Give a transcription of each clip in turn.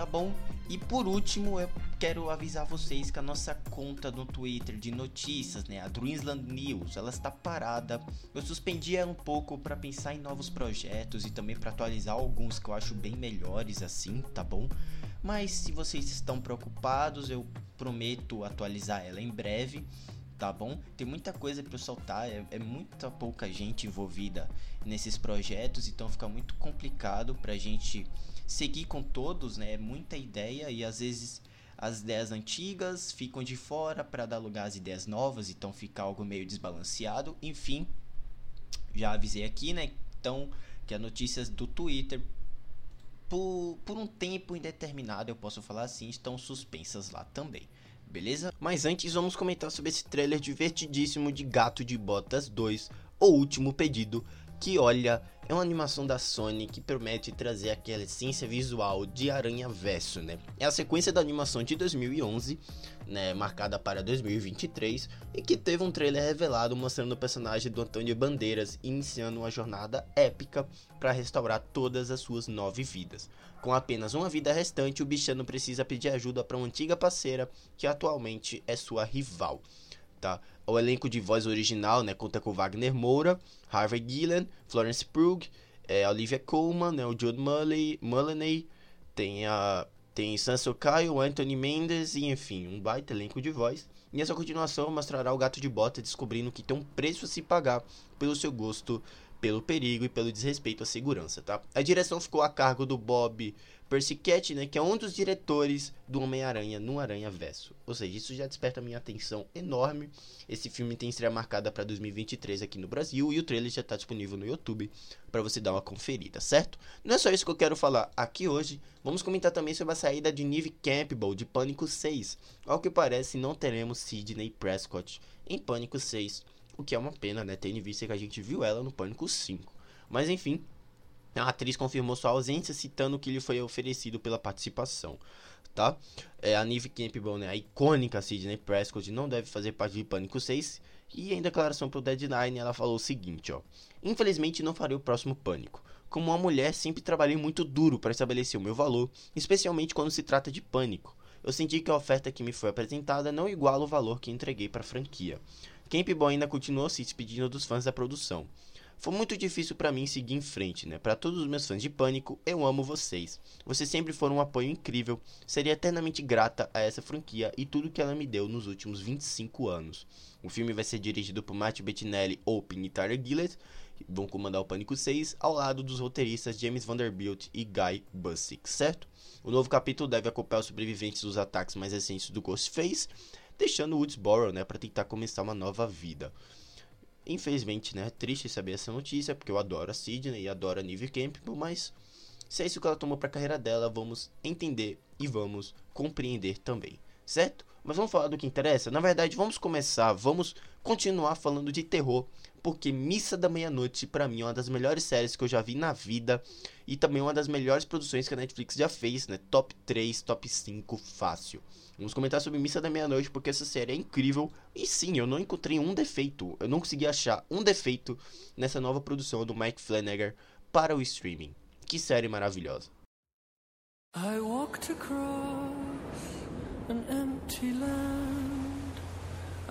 tá bom? E por último, eu quero avisar vocês que a nossa conta no Twitter de notícias, né, a Dreamsland News, ela está parada. Eu suspendi ela um pouco para pensar em novos projetos e também para atualizar alguns que eu acho bem melhores assim, tá bom? Mas se vocês estão preocupados, eu prometo atualizar ela em breve tá bom? Tem muita coisa para soltar, é, é, muita pouca gente envolvida nesses projetos, então fica muito complicado pra gente seguir com todos, né? É muita ideia e às vezes as ideias antigas ficam de fora para dar lugar às ideias novas, então fica algo meio desbalanceado. Enfim, já avisei aqui, né? Então, que as notícias do Twitter por, por um tempo indeterminado, eu posso falar assim, estão suspensas lá também. Beleza? Mas antes vamos comentar sobre esse trailer divertidíssimo de Gato de Botas 2, O Último Pedido, que olha, é uma animação da Sony que promete trazer aquela essência visual de Aranha Verso, né? É a sequência da animação de 2011, né, marcada para 2023, e que teve um trailer revelado mostrando o personagem do Antônio Bandeiras iniciando uma jornada épica para restaurar todas as suas nove vidas. Com apenas uma vida restante, o bichano precisa pedir ajuda para uma antiga parceira que atualmente é sua rival tá? O elenco de voz original, né, conta com Wagner Moura, Harvey Gillen, Florence Pugh, é, Olivia Colman, né, o Jude Mulley, Mulaney, tem a tem Sansa Kyle, Anthony Mendes e enfim, um baita elenco de voz. E essa continuação mostrará o gato de bota descobrindo que tem um preço a se pagar pelo seu gosto pelo perigo e pelo desrespeito à segurança, tá? A direção ficou a cargo do Bob Persichetti, né, que é um dos diretores do Homem-Aranha no Aranha Verso. Ou seja, isso já desperta minha atenção enorme. Esse filme tem estreia marcada para 2023 aqui no Brasil e o trailer já está disponível no YouTube para você dar uma conferida, certo? Não é só isso que eu quero falar aqui hoje. Vamos comentar também sobre a saída de Neve Campbell de Pânico 6. Ao que parece, não teremos Sidney Prescott em Pânico 6, o que é uma pena, né, tendo em vista que a gente viu ela no Pânico 5. Mas enfim, a atriz confirmou sua ausência, citando que lhe foi oferecido pela participação. Tá? É, a Neve Campbell, né, a icônica Sidney Prescott, não deve fazer parte de Pânico 6. E em declaração para o Deadline, ela falou o seguinte: ó, Infelizmente não farei o próximo Pânico. Como uma mulher, sempre trabalhei muito duro para estabelecer o meu valor, especialmente quando se trata de Pânico. Eu senti que a oferta que me foi apresentada não iguala o valor que entreguei para a franquia. Campbell ainda continuou se despedindo dos fãs da produção. Foi muito difícil para mim seguir em frente, né? Para todos os meus fãs de Pânico, eu amo vocês. Vocês sempre foram um apoio incrível. Seria eternamente grata a essa franquia e tudo que ela me deu nos últimos 25 anos. O filme vai ser dirigido por Matt Bettinelli, Open e Tyler Gillett, que vão comandar o Pânico 6, ao lado dos roteiristas James Vanderbilt e Guy Busick, certo? O novo capítulo deve acompanhar os sobreviventes dos ataques mais recentes do Ghostface, deixando Woodsboro, né, para tentar começar uma nova vida. Infelizmente, né? É triste saber essa notícia, porque eu adoro a Sidney e adoro a Neve Campbell, mas se é isso que ela tomou para a carreira dela, vamos entender e vamos compreender também, certo? Mas vamos falar do que interessa? Na verdade, vamos começar, vamos continuar falando de terror, porque Missa da Meia-Noite, para mim, é uma das melhores séries que eu já vi na vida e também uma das melhores produções que a Netflix já fez, né? Top 3, top 5, fácil. Vamos comentar sobre Missa da Meia-Noite porque essa série é incrível e sim, eu não encontrei um defeito, eu não consegui achar um defeito nessa nova produção do Mike Flanagan para o streaming. Que série maravilhosa. I walked across an empty land.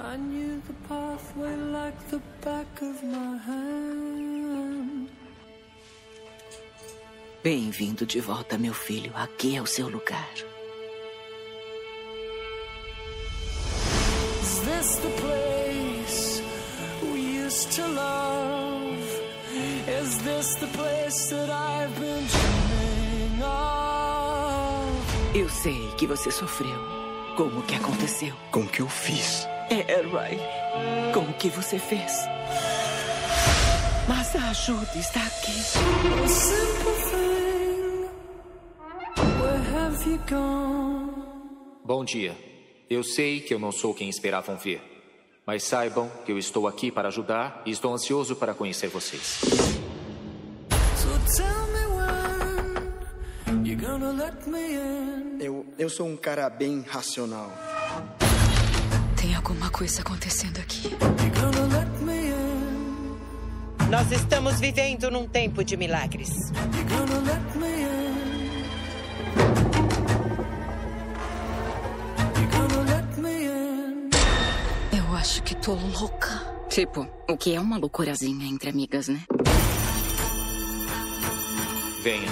I knew the pathway like the back of my hand. Bem-vindo de volta, meu filho. Aqui é o seu lugar. Is this the place we used to love? Is this the place that I've been dreaming of? Eu sei que você sofreu. Como que aconteceu? Com o que eu fiz? É, Ray. Com o que você fez? Mas a ajuda está aqui. Bom dia. Eu sei que eu não sou quem esperavam ver. Mas saibam que eu estou aqui para ajudar e estou ansioso para conhecer vocês. Eu, eu sou um cara bem racional. Alguma coisa acontecendo aqui. Nós estamos vivendo num tempo de milagres. Eu acho que tô louca. Tipo, o que é uma loucurazinha entre amigas, né? Venha.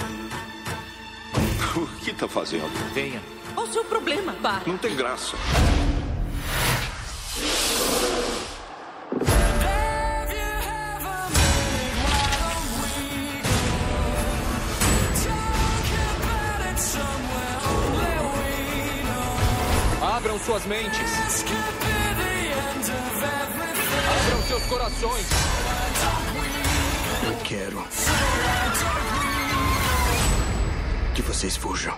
O que tá fazendo? Venha. Qual o seu problema? Para. Não tem graça. Suas mentes. Abram seus corações. Eu quero que vocês fujam.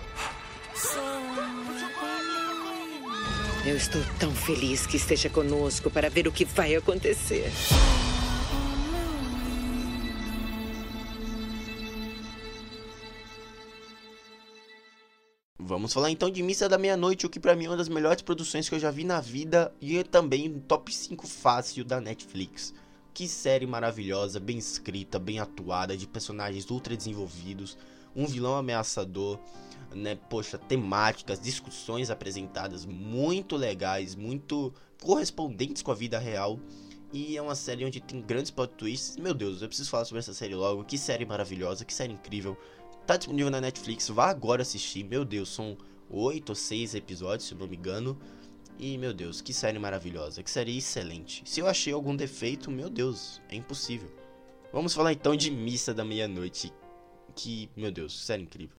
Eu estou tão feliz que esteja conosco para ver o que vai acontecer. Vamos falar então de Missa da Meia-Noite, o que para mim é uma das melhores produções que eu já vi na vida e é também no top 5 fácil da Netflix. Que série maravilhosa, bem escrita, bem atuada, de personagens ultra desenvolvidos, um vilão ameaçador, né? Poxa, temáticas, discussões apresentadas muito legais, muito correspondentes com a vida real. E é uma série onde tem grandes plot twists. Meu Deus, eu preciso falar sobre essa série logo. Que série maravilhosa, que série incrível. Tá disponível na Netflix, vá agora assistir. Meu Deus, são oito ou seis episódios, se não me engano. E, meu Deus, que série maravilhosa, que série excelente. Se eu achei algum defeito, meu Deus, é impossível. Vamos falar então de Missa da Meia-Noite. Que, meu Deus, série incrível.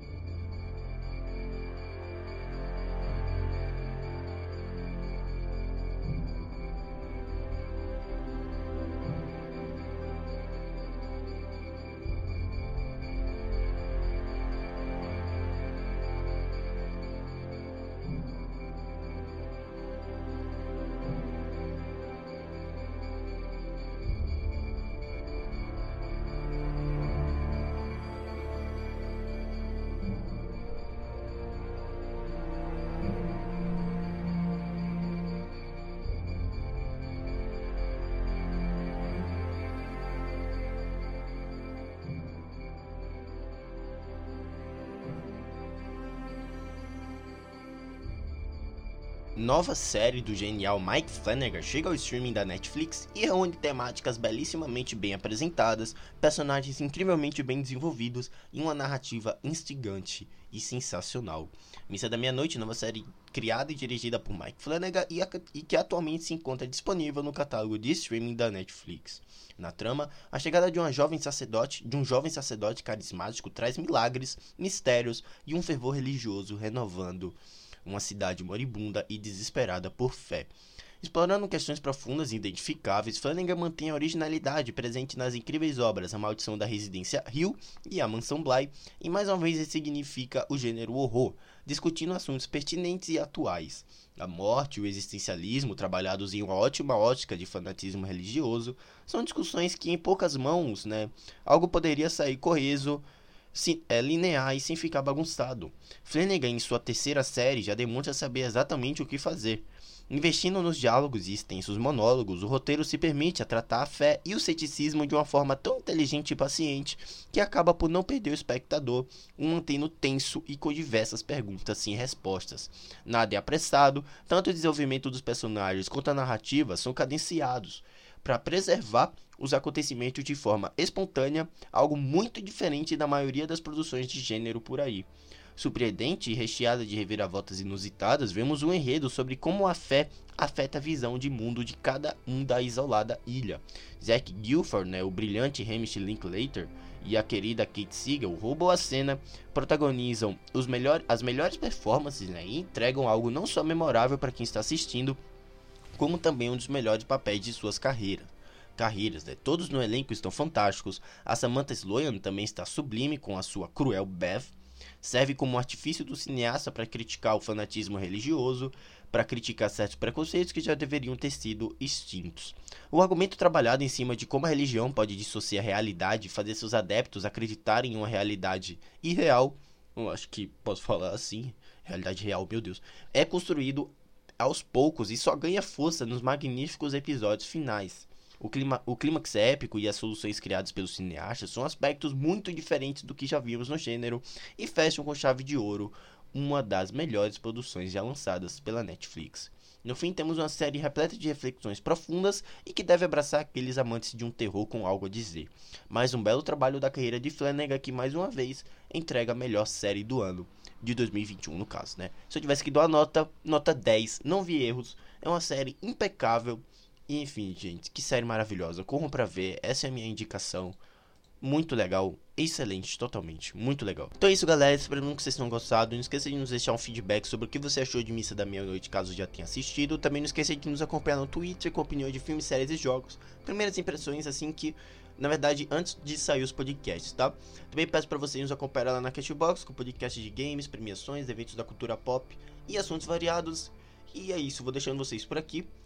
Nova série do genial Mike Flanagan chega ao streaming da Netflix e reúne temáticas belíssimamente bem apresentadas, personagens incrivelmente bem desenvolvidos e uma narrativa instigante e sensacional. Missa da Meia-Noite, nova série criada e dirigida por Mike Flanagan e, a, e que atualmente se encontra disponível no catálogo de streaming da Netflix. Na trama, a chegada de uma jovem sacerdote, de um jovem sacerdote carismático traz milagres, mistérios e um fervor religioso renovando uma cidade moribunda e desesperada por fé. Explorando questões profundas e identificáveis, Flanagan mantém a originalidade presente nas incríveis obras A Maldição da Residência Hill e A Mansão Bly, e mais uma vez ressignifica o gênero horror, discutindo assuntos pertinentes e atuais. A morte e o existencialismo, trabalhados em uma ótima ótica de fanatismo religioso, são discussões que, em poucas mãos, né, algo poderia sair coeso é linear e sem ficar bagunçado. Flanagan, em sua terceira série, já demonstra saber exatamente o que fazer. Investindo nos diálogos e extensos monólogos, o roteiro se permite a tratar a fé e o ceticismo de uma forma tão inteligente e paciente que acaba por não perder o espectador, o mantendo tenso e com diversas perguntas sem respostas. Nada é apressado, tanto o desenvolvimento dos personagens quanto a narrativa são cadenciados para preservar os acontecimentos de forma espontânea, algo muito diferente da maioria das produções de gênero por aí. Surpreendente e recheada de reviravoltas inusitadas, vemos um enredo sobre como a fé afeta a visão de mundo de cada um da isolada ilha. Zack Guilford, né, o brilhante Hamish Linklater, e a querida Kate Siegel roubam a cena, protagonizam os melhor, as melhores performances né, e entregam algo não só memorável para quem está assistindo, como também um dos melhores papéis de suas carreiras. Carreiras, né? Todos no elenco estão fantásticos. A Samantha Sloyan também está sublime com a sua cruel Beth. Serve como artifício do cineasta para criticar o fanatismo religioso, para criticar certos preconceitos que já deveriam ter sido extintos. O argumento trabalhado em cima de como a religião pode dissociar a realidade e fazer seus adeptos acreditarem em uma realidade irreal, eu acho que posso falar assim, realidade real, meu Deus, é construído aos poucos e só ganha força nos magníficos episódios finais. O, clima, o clímax épico e as soluções criadas pelos cineastas são aspectos muito diferentes do que já vimos no gênero e fecham com chave de ouro uma das melhores produções já lançadas pela Netflix. No fim, temos uma série repleta de reflexões profundas e que deve abraçar aqueles amantes de um terror com algo a dizer. Mais um belo trabalho da carreira de Flanagan que, mais uma vez, entrega a melhor série do ano de 2021, no caso, né? Se eu tivesse que dar uma nota, nota 10, não vi erros. É uma série impecável. E, enfim, gente, que série maravilhosa. Corram pra ver, essa é a minha indicação. Muito legal, excelente, totalmente, muito legal. Então é isso, galera. Espero que vocês tenham gostado. Não esqueça de nos deixar um feedback sobre o que você achou de Missa da Meia-Noite, caso já tenha assistido. Também não esqueça de nos acompanhar no Twitter com opiniões de filmes, séries e jogos. Primeiras impressões, assim que na verdade, antes de sair os podcasts, tá? Também peço para vocês nos acompanhar lá na Cashbox com podcast de games, premiações, eventos da cultura pop e assuntos variados. E é isso, vou deixando vocês por aqui.